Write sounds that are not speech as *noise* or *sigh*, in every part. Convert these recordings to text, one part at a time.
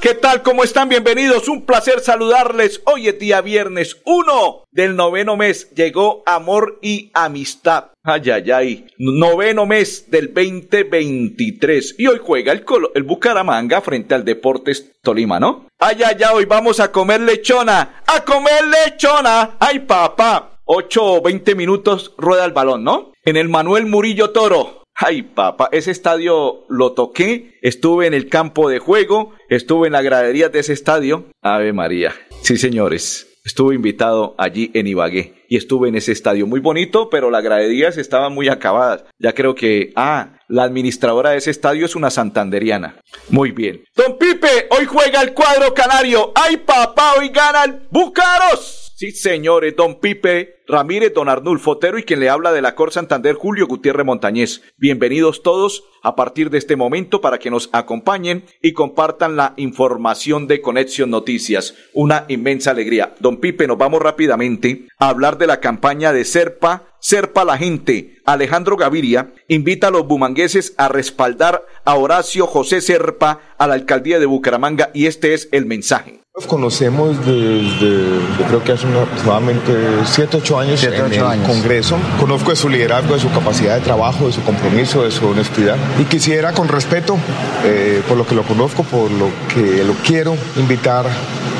¿qué tal? ¿Cómo están? Bienvenidos. Un placer saludarles. Hoy es día viernes 1 del noveno mes. Llegó amor y amistad. Ay, ay, ay. Noveno mes del 2023. Y hoy juega el, el Bucaramanga frente al Deportes Tolima, ¿no? Ay, ay, ay. Hoy vamos a comer lechona. ¡A comer lechona! ¡Ay, papá! 8 o 20 minutos rueda el balón, ¿no? En el Manuel Murillo Toro. Ay, papá, ese estadio lo toqué, estuve en el campo de juego, estuve en la gradería de ese estadio. Ave María. Sí, señores, estuve invitado allí en Ibagué y estuve en ese estadio muy bonito, pero las graderías estaban muy acabadas. Ya creo que, ah, la administradora de ese estadio es una santanderiana. Muy bien. Don Pipe, hoy juega el cuadro canario. ¡Ay, papá! Hoy gana el Bucaros. Sí, señores, don Pipe Ramírez, don Arnulfo Otero y quien le habla de la Cor Santander, Julio Gutiérrez Montañez. Bienvenidos todos a partir de este momento para que nos acompañen y compartan la información de Conexión Noticias. Una inmensa alegría. Don Pipe, nos vamos rápidamente a hablar de la campaña de Serpa, Serpa la gente. Alejandro Gaviria invita a los bumangueses a respaldar a Horacio José Serpa a la alcaldía de Bucaramanga y este es el mensaje. Conocemos desde, yo creo que hace aproximadamente 7, 8 años en el Congreso. Conozco de su liderazgo, de su capacidad de trabajo, de su compromiso, de su honestidad. Y quisiera, con respeto, eh, por lo que lo conozco, por lo que lo quiero, invitar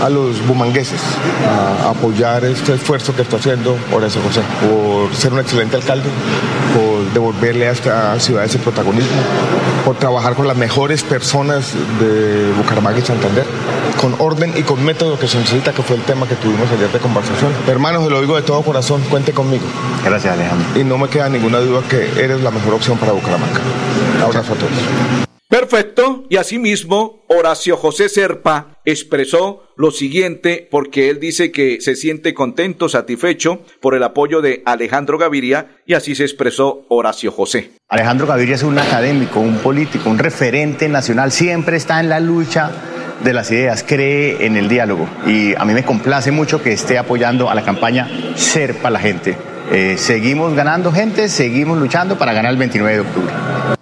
a los bumangueses a apoyar este esfuerzo que está haciendo Horacio José, por ser un excelente alcalde, por devolverle a esta ciudad ese protagonismo, por trabajar con las mejores personas de Bucaramanga y Santander, con orden y con método que se necesita, que fue el tema que tuvimos ayer de conversación. Hermanos, se lo digo de todo corazón, cuente conmigo. Gracias, Alejandro. Y no me queda ninguna duda que eres la mejor opción para Bucaramanga. Abrazo a todos. Perfecto. Y asimismo, Horacio José Serpa expresó lo siguiente porque él dice que se siente contento, satisfecho por el apoyo de Alejandro Gaviria y así se expresó Horacio José. Alejandro Gaviria es un académico, un político, un referente nacional, siempre está en la lucha de las ideas, cree en el diálogo y a mí me complace mucho que esté apoyando a la campaña Serpa la gente. Eh, seguimos ganando gente, seguimos luchando para ganar el 29 de octubre.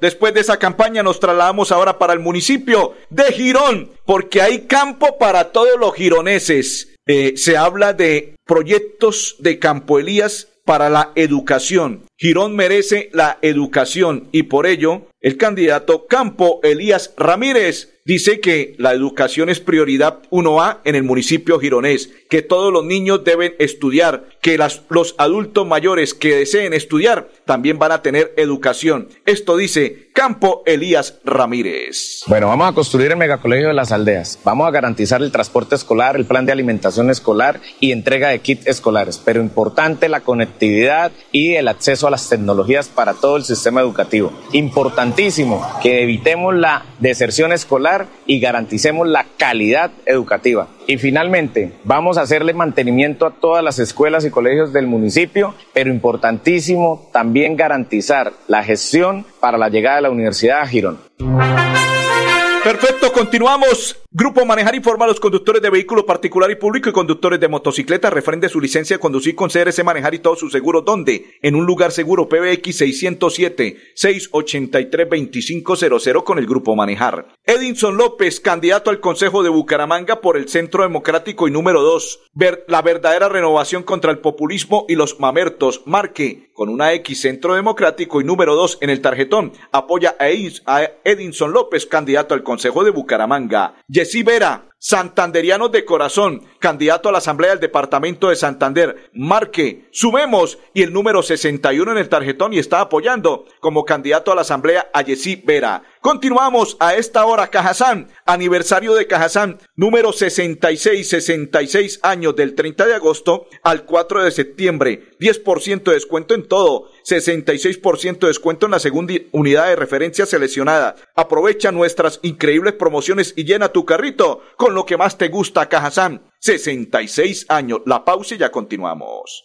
Después de esa campaña nos trasladamos ahora para el municipio de Girón, porque hay campo para todos los gironeses. Eh, se habla de proyectos de Campo Elías para la educación. Girón merece la educación y por ello el candidato Campo Elías Ramírez dice que la educación es prioridad 1A en el municipio gironés, que todos los niños deben estudiar, que los adultos mayores que deseen estudiar también van a tener educación. Esto dice Campo Elías Ramírez. Bueno, vamos a construir el megacolegio de las aldeas. Vamos a garantizar el transporte escolar, el plan de alimentación escolar y entrega de kits escolares. Pero importante la conectividad y el acceso a las tecnologías para todo el sistema educativo. Importantísimo que evitemos la deserción escolar y garanticemos la calidad educativa. Y finalmente, vamos a hacerle mantenimiento a todas las escuelas y colegios del municipio, pero importantísimo también garantizar la gestión para la llegada de la Universidad a Girón. Perfecto, continuamos. Grupo Manejar informa a los conductores de vehículo particular y público y conductores de motocicleta refrende su licencia de conducir con CRC Manejar y todo su seguro. ¿Dónde? En un lugar seguro, PBX 607-683-2500 con el Grupo Manejar. Edinson López, candidato al Consejo de Bucaramanga por el Centro Democrático y número 2. Ver la verdadera renovación contra el populismo y los mamertos. Marque con una X Centro Democrático y número 2 en el tarjetón. Apoya a Edinson López, candidato al Consejo de Bucaramanga. Jessy Vera, Santanderianos de corazón, candidato a la Asamblea del Departamento de Santander. Marque, sumemos y el número 61 en el tarjetón y está apoyando como candidato a la Asamblea a Vera. Continuamos a esta hora, Cajazán, aniversario de Cajazán, número 66, 66 años del 30 de agosto al 4 de septiembre. 10% de descuento en todo, 66% de descuento en la segunda unidad de referencia seleccionada. Aprovecha nuestras increíbles promociones y llena tu carrito con lo que más te gusta, Cajazán. 66 años. La pausa y ya continuamos.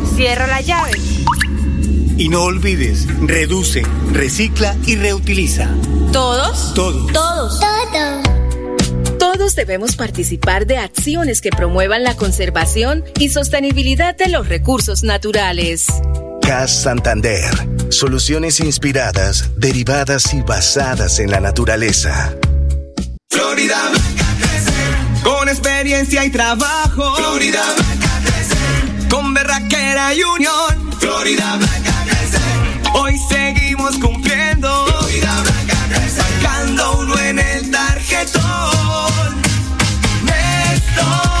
Cierra la llave. Y no olvides, reduce, recicla y reutiliza. ¿Todos? Todos. Todos. Todos. Todos debemos participar de acciones que promuevan la conservación y sostenibilidad de los recursos naturales. CAS Santander. Soluciones inspiradas, derivadas y basadas en la naturaleza. Florida Blanca crece. Con experiencia y trabajo. Florida Blanca berraquera y unión. Florida Blanca crece. Hoy seguimos cumpliendo. Florida Blanca crece. Marcando uno en el tarjetón. Néstor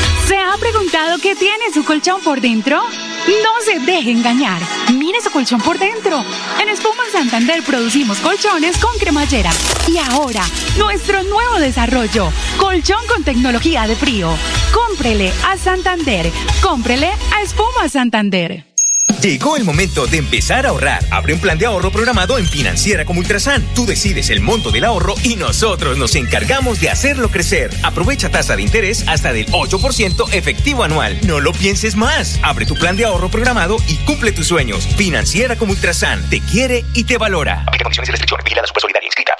¿Se ha preguntado qué tiene su colchón por dentro? No se deje engañar. Mire su colchón por dentro. En Espuma Santander producimos colchones con cremallera. Y ahora, nuestro nuevo desarrollo, colchón con tecnología de frío. Cómprele a Santander. Cómprele a Espuma Santander. Llegó el momento de empezar a ahorrar. Abre un plan de ahorro programado en Financiera como Ultrasan. Tú decides el monto del ahorro y nosotros nos encargamos de hacerlo crecer. Aprovecha tasa de interés hasta del 8% efectivo anual. No lo pienses más. Abre tu plan de ahorro programado y cumple tus sueños. Financiera como Ultrasan. Te quiere y te valora. Aplica condiciones y restricciones. Vigilada Super Solidaria. Inscrita.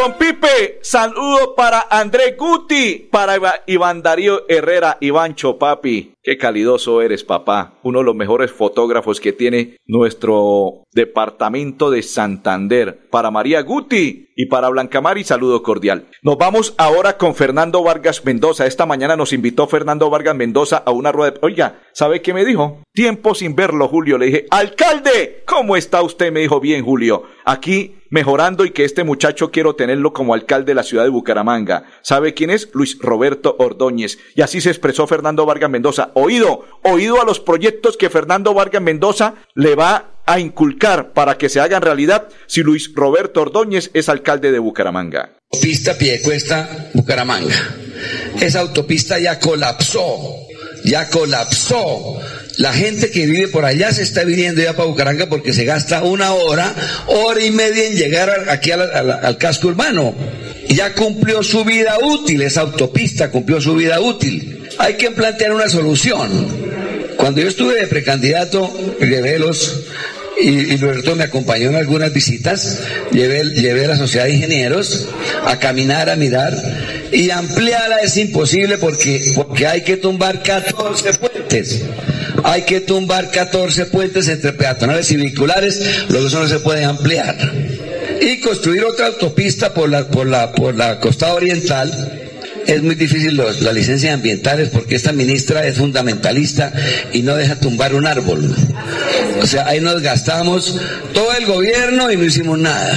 Don Pipe, saludo para André Guti, para Iván Darío Herrera, Ivancho, papi. Qué calidoso eres, papá. Uno de los mejores fotógrafos que tiene nuestro departamento de Santander. Para María Guti y para Blanca Mari, saludo cordial. Nos vamos ahora con Fernando Vargas Mendoza. Esta mañana nos invitó Fernando Vargas Mendoza a una rueda de... Oiga, ¿sabe qué me dijo? Tiempo sin verlo, Julio. Le dije, alcalde, ¿cómo está usted? Me dijo, bien, Julio. Aquí mejorando y que este muchacho quiero tenerlo como alcalde de la ciudad de Bucaramanga. ¿Sabe quién es? Luis Roberto Ordóñez. Y así se expresó Fernando Vargas Mendoza. Oído, oído a los proyectos que Fernando Vargas Mendoza le va a inculcar para que se hagan realidad si Luis Roberto Ordóñez es alcalde de Bucaramanga. Autopista Piedecuesta, Bucaramanga. Esa autopista ya colapsó, ya colapsó. La gente que vive por allá se está viniendo ya para Bucaramanga porque se gasta una hora, hora y media en llegar aquí al casco urbano. Ya cumplió su vida útil, esa autopista cumplió su vida útil. Hay que plantear una solución. Cuando yo estuve de precandidato, llevé los y, y Roberto me acompañó en algunas visitas, llevé, a la sociedad de ingenieros a caminar, a mirar, y ampliarla es imposible porque, porque hay que tumbar 14 puentes. Hay que tumbar 14 puentes entre peatonales y vehiculares, luego eso no se puede ampliar. Y construir otra autopista por la, por la, por la costa oriental, es muy difícil las licencias ambientales porque esta ministra es fundamentalista y no deja tumbar un árbol. O sea, ahí nos gastamos todo el gobierno y no hicimos nada.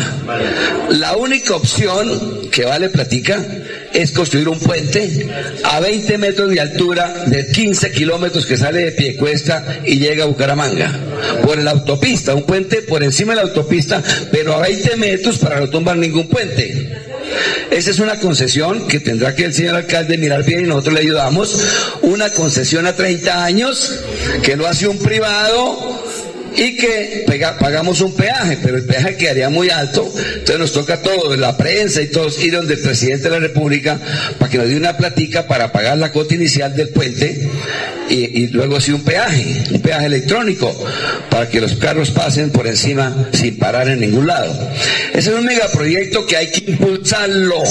La única opción que vale platica es construir un puente a 20 metros de altura de 15 kilómetros que sale de Piecuesta y llega a Bucaramanga. Por la autopista, un puente por encima de la autopista, pero a 20 metros para no tumbar ningún puente. Esa es una concesión que tendrá que el señor alcalde mirar bien y nosotros le ayudamos. Una concesión a 30 años que lo hace un privado y que pagamos un peaje, pero el peaje quedaría muy alto, entonces nos toca a todos, la prensa y todos, ir donde el presidente de la República para que nos dé una platica para pagar la cuota inicial del puente y, luego sí un peaje, un peaje electrónico, para que los carros pasen por encima sin parar en ningún lado. Ese es un megaproyecto que hay que impulsarlo.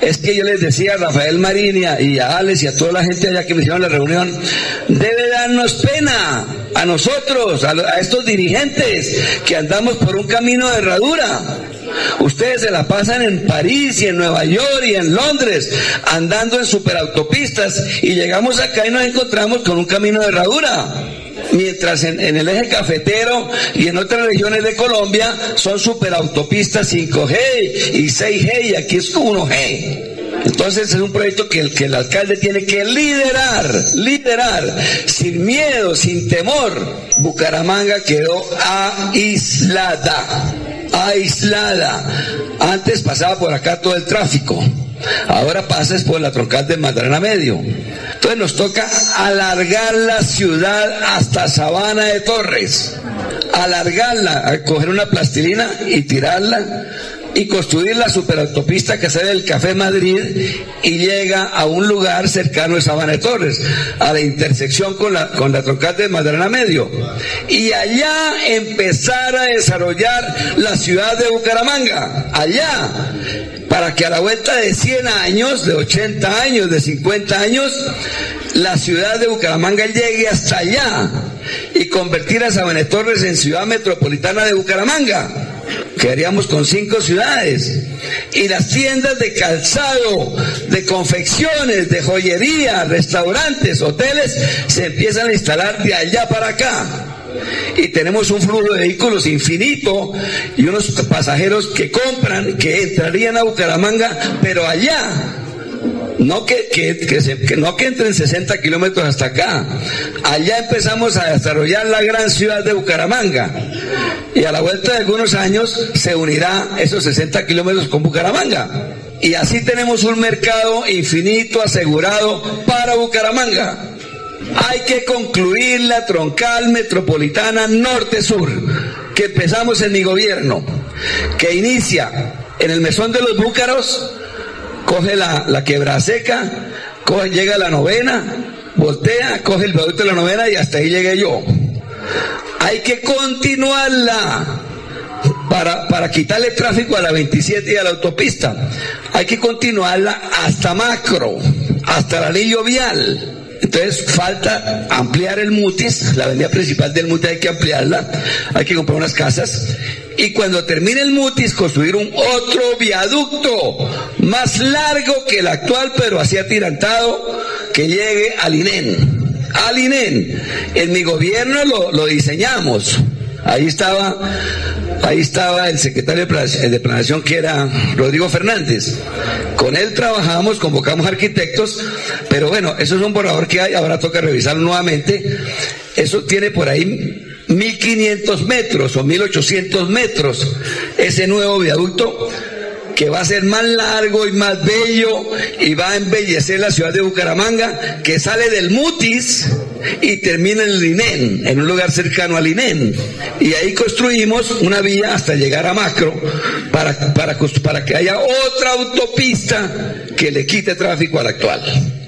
Es que yo les decía a Rafael Marinia y a Alex y a toda la gente allá que me hicieron la reunión, debe darnos pena a nosotros, a estos dirigentes que andamos por un camino de herradura. Ustedes se la pasan en París y en Nueva York y en Londres andando en superautopistas y llegamos acá y nos encontramos con un camino de herradura. Mientras en, el eje cafetero y en otras regiones de Colombia son superautopistas 5G y 6G y aquí es 1G. Entonces es un proyecto que el, que el alcalde tiene que liderar, liderar, sin miedo, sin temor. Bucaramanga quedó aislada aislada. Antes pasaba por acá todo el tráfico. Ahora pasas por la troncal de Magdalena Medio. Entonces nos toca alargar la ciudad hasta Sabana de Torres. Alargarla, coger una plastilina y tirarla y construir la superautopista que sale del Café Madrid y llega a un lugar cercano a Sabana de Torres, a la intersección con la, con la troncal de Madrena Medio. Y allá empezar a desarrollar la ciudad de Bucaramanga, allá, para que a la vuelta de 100 años, de 80 años, de 50 años, la ciudad de Bucaramanga llegue hasta allá y convertir a Sabana de Torres en ciudad metropolitana de Bucaramanga quedaríamos con cinco ciudades. Y las tiendas de calzado, de confecciones, de joyería, restaurantes, hoteles, se empiezan a instalar de allá para acá. Y tenemos un flujo de vehículos infinito y unos pasajeros que compran, que entrarían a Bucaramanga, pero allá no que, que, no que entren 60 kilómetros hasta acá. Allá empezamos a desarrollar la gran ciudad de Bucaramanga. Y a la vuelta de algunos años se unirá esos 60 kilómetros con Bucaramanga. Y así tenemos un mercado infinito asegurado para Bucaramanga. Hay que concluir la troncal metropolitana norte-sur, que empezamos en mi gobierno, que inicia en el mesón de los búcaros, coge la, la quebra seca, coge, llega la novena, voltea, coge el producto de la novena y hasta ahí llegué yo. Hay que continuarla para, para quitarle tráfico a la 27 y a la autopista. Hay que continuarla hasta macro, hasta el anillo vial. Entonces falta ampliar el mutis, la avenida principal del mutis hay que ampliarla, hay que comprar unas casas y cuando termine el mutis construir un otro viaducto más largo que el actual pero así atirantado que llegue al INEN. Al INEN. En mi gobierno lo, lo diseñamos. Ahí estaba Ahí estaba el secretario de Planación que era Rodrigo Fernández. Con él trabajamos, convocamos arquitectos, pero bueno, eso es un borrador que hay, ahora toca revisarlo nuevamente. Eso tiene por ahí 1500 metros o 1800 metros ese nuevo viaducto que va a ser más largo y más bello y va a embellecer la ciudad de Bucaramanga, que sale del Mutis y termina en el INEN, en un lugar cercano al INEN. Y ahí construimos una vía hasta llegar a Macro para, para, para que haya otra autopista que le quite tráfico al actual.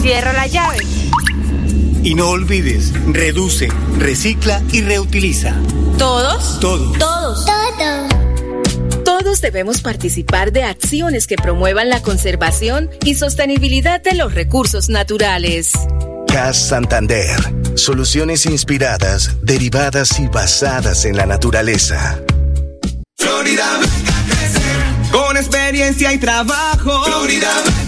Cierra la llave. Y no olvides, reduce, recicla y reutiliza. ¿Todos? Todos. Todos. Todos. Todos debemos participar de acciones que promuevan la conservación y sostenibilidad de los recursos naturales. CAS Santander. Soluciones inspiradas, derivadas y basadas en la naturaleza. Florida Blanca crecer. Con experiencia y trabajo. Florida Blanca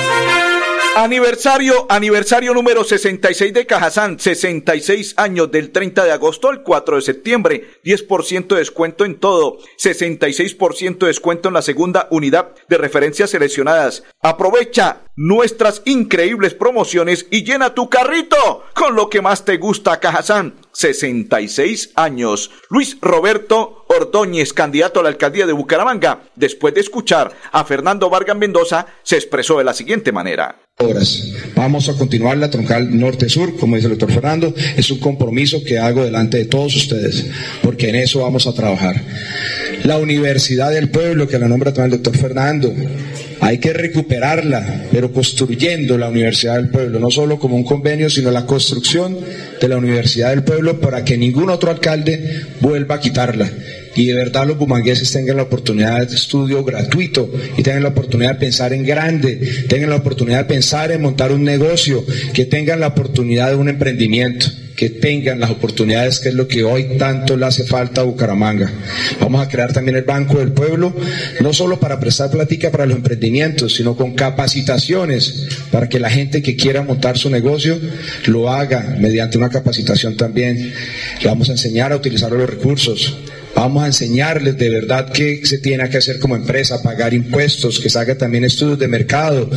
Aniversario, aniversario número 66 de Cajazán, 66 años del 30 de agosto al 4 de septiembre, 10% de descuento en todo, 66% de descuento en la segunda unidad de referencias seleccionadas. Aprovecha nuestras increíbles promociones y llena tu carrito con lo que más te gusta Cajazán. 66 años. Luis Roberto Ordóñez, candidato a la alcaldía de Bucaramanga, después de escuchar a Fernando Vargas Mendoza, se expresó de la siguiente manera. Vamos a continuar la troncal norte-sur, como dice el doctor Fernando, es un compromiso que hago delante de todos ustedes, porque en eso vamos a trabajar. La Universidad del Pueblo, que la nombra también el doctor Fernando, hay que recuperarla, pero construyendo la Universidad del Pueblo, no solo como un convenio, sino la construcción de la Universidad del Pueblo para que ningún otro alcalde vuelva a quitarla. Y de verdad los bumangueses tengan la oportunidad de estudio gratuito y tengan la oportunidad de pensar en grande, tengan la oportunidad de pensar en montar un negocio, que tengan la oportunidad de un emprendimiento que tengan las oportunidades que es lo que hoy tanto le hace falta a Bucaramanga. Vamos a crear también el Banco del Pueblo, no solo para prestar plática para los emprendimientos, sino con capacitaciones para que la gente que quiera montar su negocio lo haga mediante una capacitación también. Le vamos a enseñar a utilizar los recursos. Vamos a enseñarles de verdad qué se tiene que hacer como empresa, pagar impuestos, que se haga también estudios de mercado.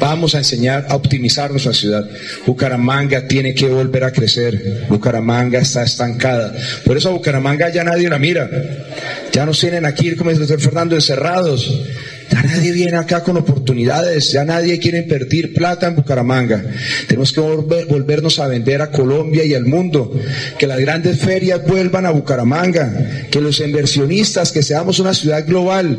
Vamos a enseñar a optimizar nuestra ciudad. Bucaramanga tiene que volver a crecer. Bucaramanga está estancada. Por eso a Bucaramanga ya nadie la mira. Ya nos tienen aquí, como dice Fernando, encerrados. Ya nadie viene acá con oportunidades, ya nadie quiere invertir plata en Bucaramanga. Tenemos que volver, volvernos a vender a Colombia y al mundo, que las grandes ferias vuelvan a Bucaramanga, que los inversionistas, que seamos una ciudad global,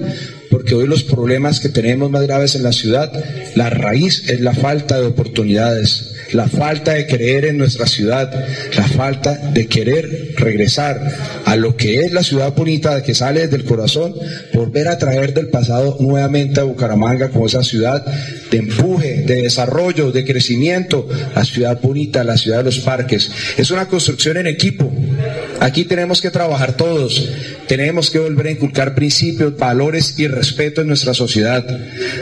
porque hoy los problemas que tenemos más graves en la ciudad, la raíz es la falta de oportunidades la falta de creer en nuestra ciudad, la falta de querer regresar a lo que es la ciudad bonita que sale desde el corazón, volver a traer del pasado nuevamente a Bucaramanga como esa ciudad de empuje, de desarrollo, de crecimiento, la ciudad bonita, la ciudad de los parques. Es una construcción en equipo. Aquí tenemos que trabajar todos. Tenemos que volver a inculcar principios, valores y respeto en nuestra sociedad.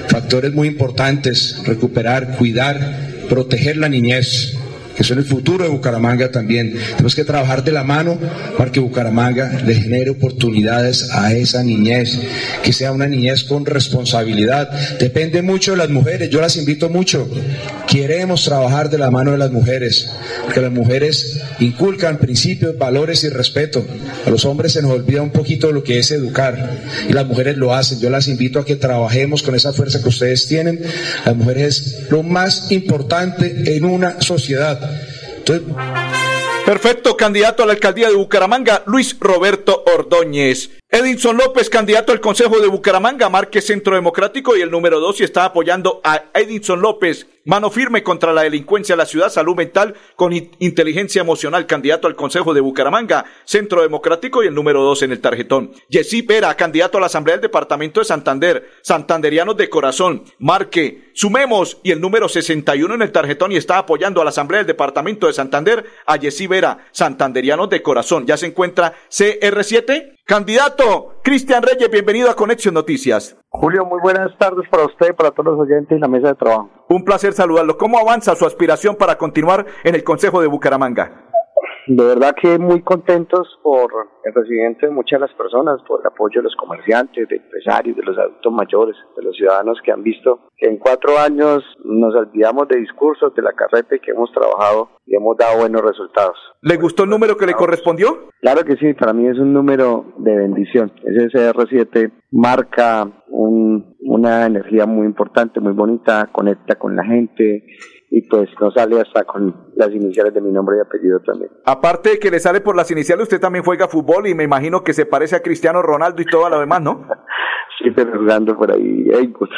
Factores muy importantes, recuperar, cuidar, proteger la niñez, que son el futuro de Bucaramanga también. Tenemos que trabajar de la mano para que Bucaramanga le genere oportunidades a esa niñez, que sea una niñez con responsabilidad. Depende mucho de las mujeres, yo las invito mucho. Queremos trabajar de la mano de las mujeres, porque las mujeres inculcan principios, valores y respeto. A los hombres se nos olvida un poquito lo que es educar y las mujeres lo hacen. Yo las invito a que trabajemos con esa fuerza que ustedes tienen. Las mujeres es lo más importante en una sociedad. Perfecto, candidato a la alcaldía de Bucaramanga, Luis Roberto Ordóñez. Edinson López, candidato al Consejo de Bucaramanga, Marque Centro Democrático y el número dos y está apoyando a Edinson López. Mano firme contra la delincuencia de la ciudad, salud mental con inteligencia emocional, candidato al Consejo de Bucaramanga, Centro Democrático y el número dos en el tarjetón. Jessy Pera, candidato a la Asamblea del Departamento de Santander, Santanderianos de Corazón, Marque, sumemos y el número 61 en el tarjetón y está apoyando a la Asamblea del Departamento de Santander, a Jessy Vera, Santanderianos de Corazón. Ya se encuentra CR7, Candidato Cristian Reyes, bienvenido a Conexión Noticias. Julio, muy buenas tardes para usted, para todos los oyentes y la mesa de trabajo. Un placer saludarlo. ¿Cómo avanza su aspiración para continuar en el Consejo de Bucaramanga? De verdad que muy contentos por el recibimiento de muchas de las personas, por el apoyo de los comerciantes, de empresarios, de los adultos mayores, de los ciudadanos que han visto que en cuatro años nos olvidamos de discursos, de la carreta y que hemos trabajado y hemos dado buenos resultados. ¿Le gustó el número que le correspondió? Claro que sí, para mí es un número de bendición. Ese CR7 marca un, una energía muy importante, muy bonita, conecta con la gente, y pues no sale hasta con las iniciales de mi nombre y apellido también. Aparte de que le sale por las iniciales, usted también juega fútbol y me imagino que se parece a Cristiano Ronaldo y todo lo demás, ¿no? *laughs* sí, pero jugando por ahí. pues.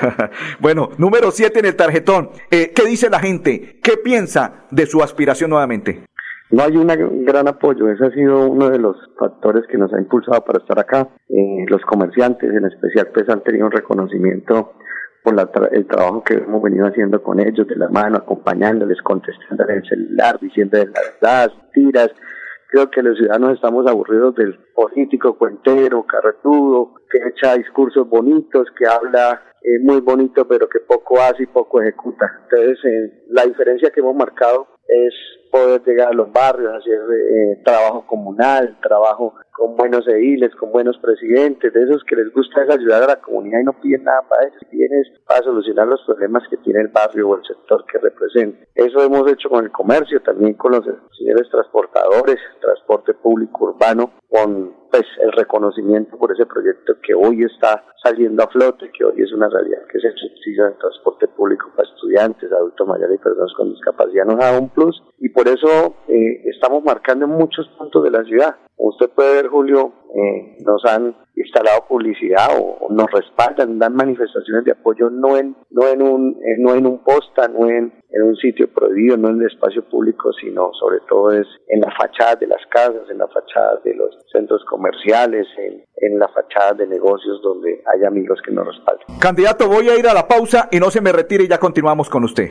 *laughs* bueno, número 7 en el tarjetón. Eh, ¿Qué dice la gente? ¿Qué piensa de su aspiración nuevamente? No hay un gran apoyo, ese ha sido uno de los factores que nos ha impulsado para estar acá. Eh, los comerciantes en especial pues han tenido un reconocimiento por el trabajo que hemos venido haciendo con ellos, de la mano, acompañándoles, contestando en el celular, diciendo las verdades, tiras. Creo que los ciudadanos estamos aburridos del político cuentero, carretudo, que echa discursos bonitos, que habla eh, muy bonito, pero que poco hace y poco ejecuta. Entonces, eh, la diferencia que hemos marcado es poder llegar a los barrios, hacer eh, trabajo comunal, trabajo con buenos ediles, con buenos presidentes, de esos que les gusta es ayudar a la comunidad y no piden nada para eso, piden para solucionar los problemas que tiene el barrio o el sector que representa. Eso hemos hecho con el comercio, también con los señores transportadores, transporte público urbano, con pues el reconocimiento por ese proyecto que hoy está saliendo a flote, que hoy es una realidad, que es el subsidio del transporte público para estudiantes, adultos mayores y personas con discapacidad, nos da un plus y por eso eh, estamos marcando en muchos puntos de la ciudad. Usted puede ver, Julio, eh, nos han instalado publicidad o, nos respaldan, dan manifestaciones de apoyo no en no en un eh, no en un posta, no en, en, un sitio prohibido, no en el espacio público, sino sobre todo es en la fachada de las casas, en la fachada de los centros comerciales, en, en la fachada de negocios donde hay amigos que nos respaldan. Candidato, voy a ir a la pausa y no se me retire ya continuamos con usted.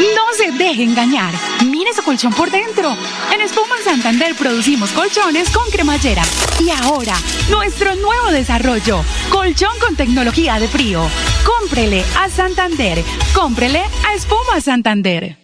No se deje engañar. Mire su colchón por dentro. En Espuma Santander producimos colchones con cremallera. Y ahora, nuestro nuevo desarrollo, colchón con tecnología de frío. Cómprele a Santander. Cómprele a Espuma Santander.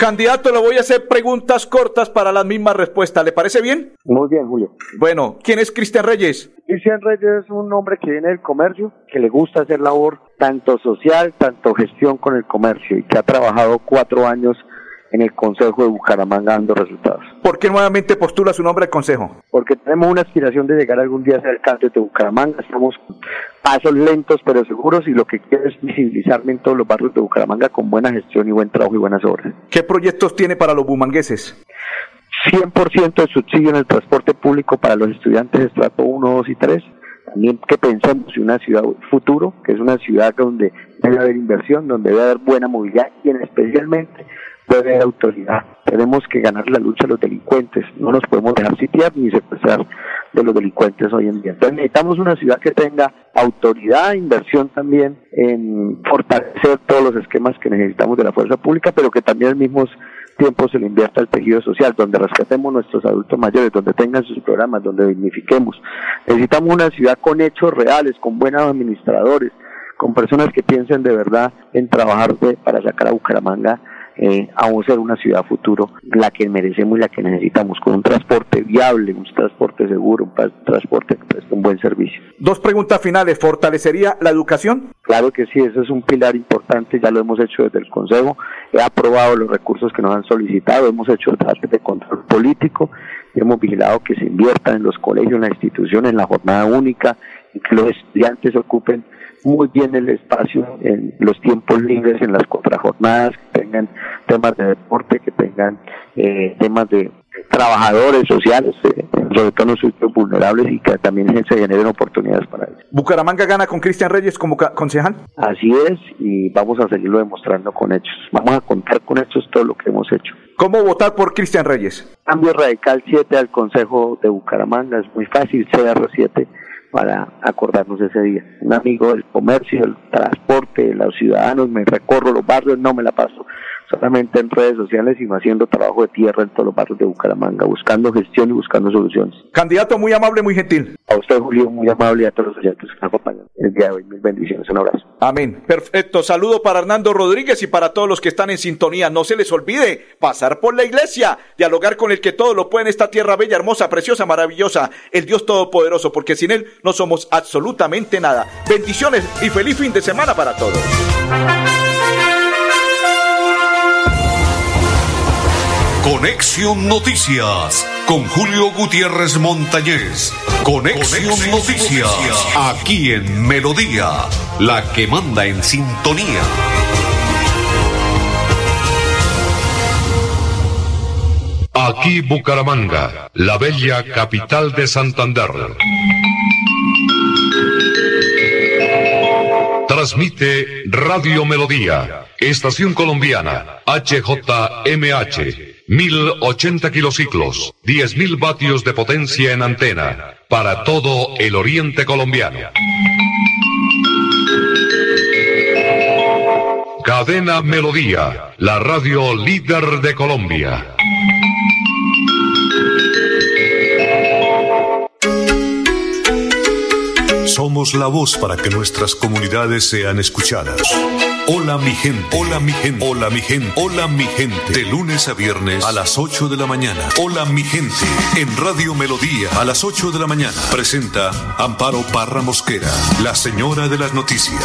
Candidato, le voy a hacer preguntas cortas para las mismas respuestas. ¿Le parece bien? Muy bien, Julio. Bueno, ¿quién es Cristian Reyes? Cristian Reyes es un hombre que viene del comercio, que le gusta hacer labor tanto social, tanto gestión con el comercio y que ha trabajado cuatro años en el Consejo de Bucaramanga dando resultados. ¿Por qué nuevamente postula su nombre al Consejo? Porque tenemos una aspiración de llegar algún día a ser alcalde de Bucaramanga. Estamos pasos lentos pero seguros y lo que quiero es visibilizarme en todos los barrios de Bucaramanga con buena gestión y buen trabajo y buenas obras. ¿Qué proyectos tiene para los bumangueses? 100% de subsidio en el transporte público para los estudiantes de estrato 1, 2 y 3. También que pensemos en una ciudad futuro, que es una ciudad donde debe haber inversión, donde debe haber buena movilidad y en especialmente debe autoridad. Tenemos que ganar la lucha a los delincuentes, no nos podemos dejar sitiar ni secuestrar de los delincuentes hoy en día. Entonces necesitamos una ciudad que tenga autoridad, inversión también en fortalecer todos los esquemas que necesitamos de la fuerza pública, pero que también al mismo tiempo se le invierta al tejido social, donde rescatemos nuestros adultos mayores, donde tengan sus programas, donde dignifiquemos. Necesitamos una ciudad con hechos reales, con buenos administradores, con personas que piensen de verdad en trabajar para sacar a Bucaramanga eh, a ser una ciudad futuro, la que merecemos y la que necesitamos, con un transporte viable, un transporte seguro, un transporte que preste un buen servicio. Dos preguntas finales. ¿Fortalecería la educación? Claro que sí, eso es un pilar importante, ya lo hemos hecho desde el Consejo, he aprobado los recursos que nos han solicitado, hemos hecho el trabajo de control político y hemos vigilado que se invierta en los colegios, en las instituciones, en la jornada única, y que los estudiantes ocupen muy bien el espacio en los tiempos libres, en las contrajornadas, tengan temas de deporte, que tengan eh, temas de trabajadores sociales, eh, sobre todo los sitios vulnerables y que también se generen oportunidades para ellos. ¿Bucaramanga gana con Cristian Reyes como concejal? Así es, y vamos a seguirlo demostrando con hechos. Vamos a contar con hechos todo lo que hemos hecho. ¿Cómo votar por Cristian Reyes? Cambio Radical 7 al Consejo de Bucaramanga, es muy fácil, CR7 para acordarnos ese día. Un amigo del comercio, del transporte, de los ciudadanos, me recorro los barrios, no me la paso solamente en redes sociales, sino haciendo trabajo de tierra en todos los barrios de Bucaramanga, buscando gestión y buscando soluciones. Candidato muy amable, muy gentil. A usted, Julio, muy amable y a todos los oyentes que nos acompañan el día de hoy. Mil bendiciones, un abrazo. Amén. Perfecto. Saludo para Hernando Rodríguez y para todos los que están en sintonía. No se les olvide pasar por la iglesia, dialogar con el que todo lo puede en esta tierra bella, hermosa, preciosa, maravillosa, el Dios Todopoderoso, porque sin Él no somos absolutamente nada. Bendiciones y feliz fin de semana para todos. Conexión Noticias con Julio Gutiérrez Montañez. Conexión, Noticias, aquí en Melodía, la que manda en sintonía. Aquí Bucaramanga, la bella capital de Santander. Transmite Radio Melodía, Estación Colombiana, HJMH. 1080 kilociclos, 10.000 vatios de potencia en antena, para todo el oriente colombiano. Cadena Melodía, la radio líder de Colombia. Somos la voz para que nuestras comunidades sean escuchadas. Hola mi gente, hola mi gente, hola mi gente, hola mi gente. De lunes a viernes a las 8 de la mañana. Hola mi gente. En Radio Melodía a las 8 de la mañana. Presenta Amparo Parra Mosquera, la señora de las noticias.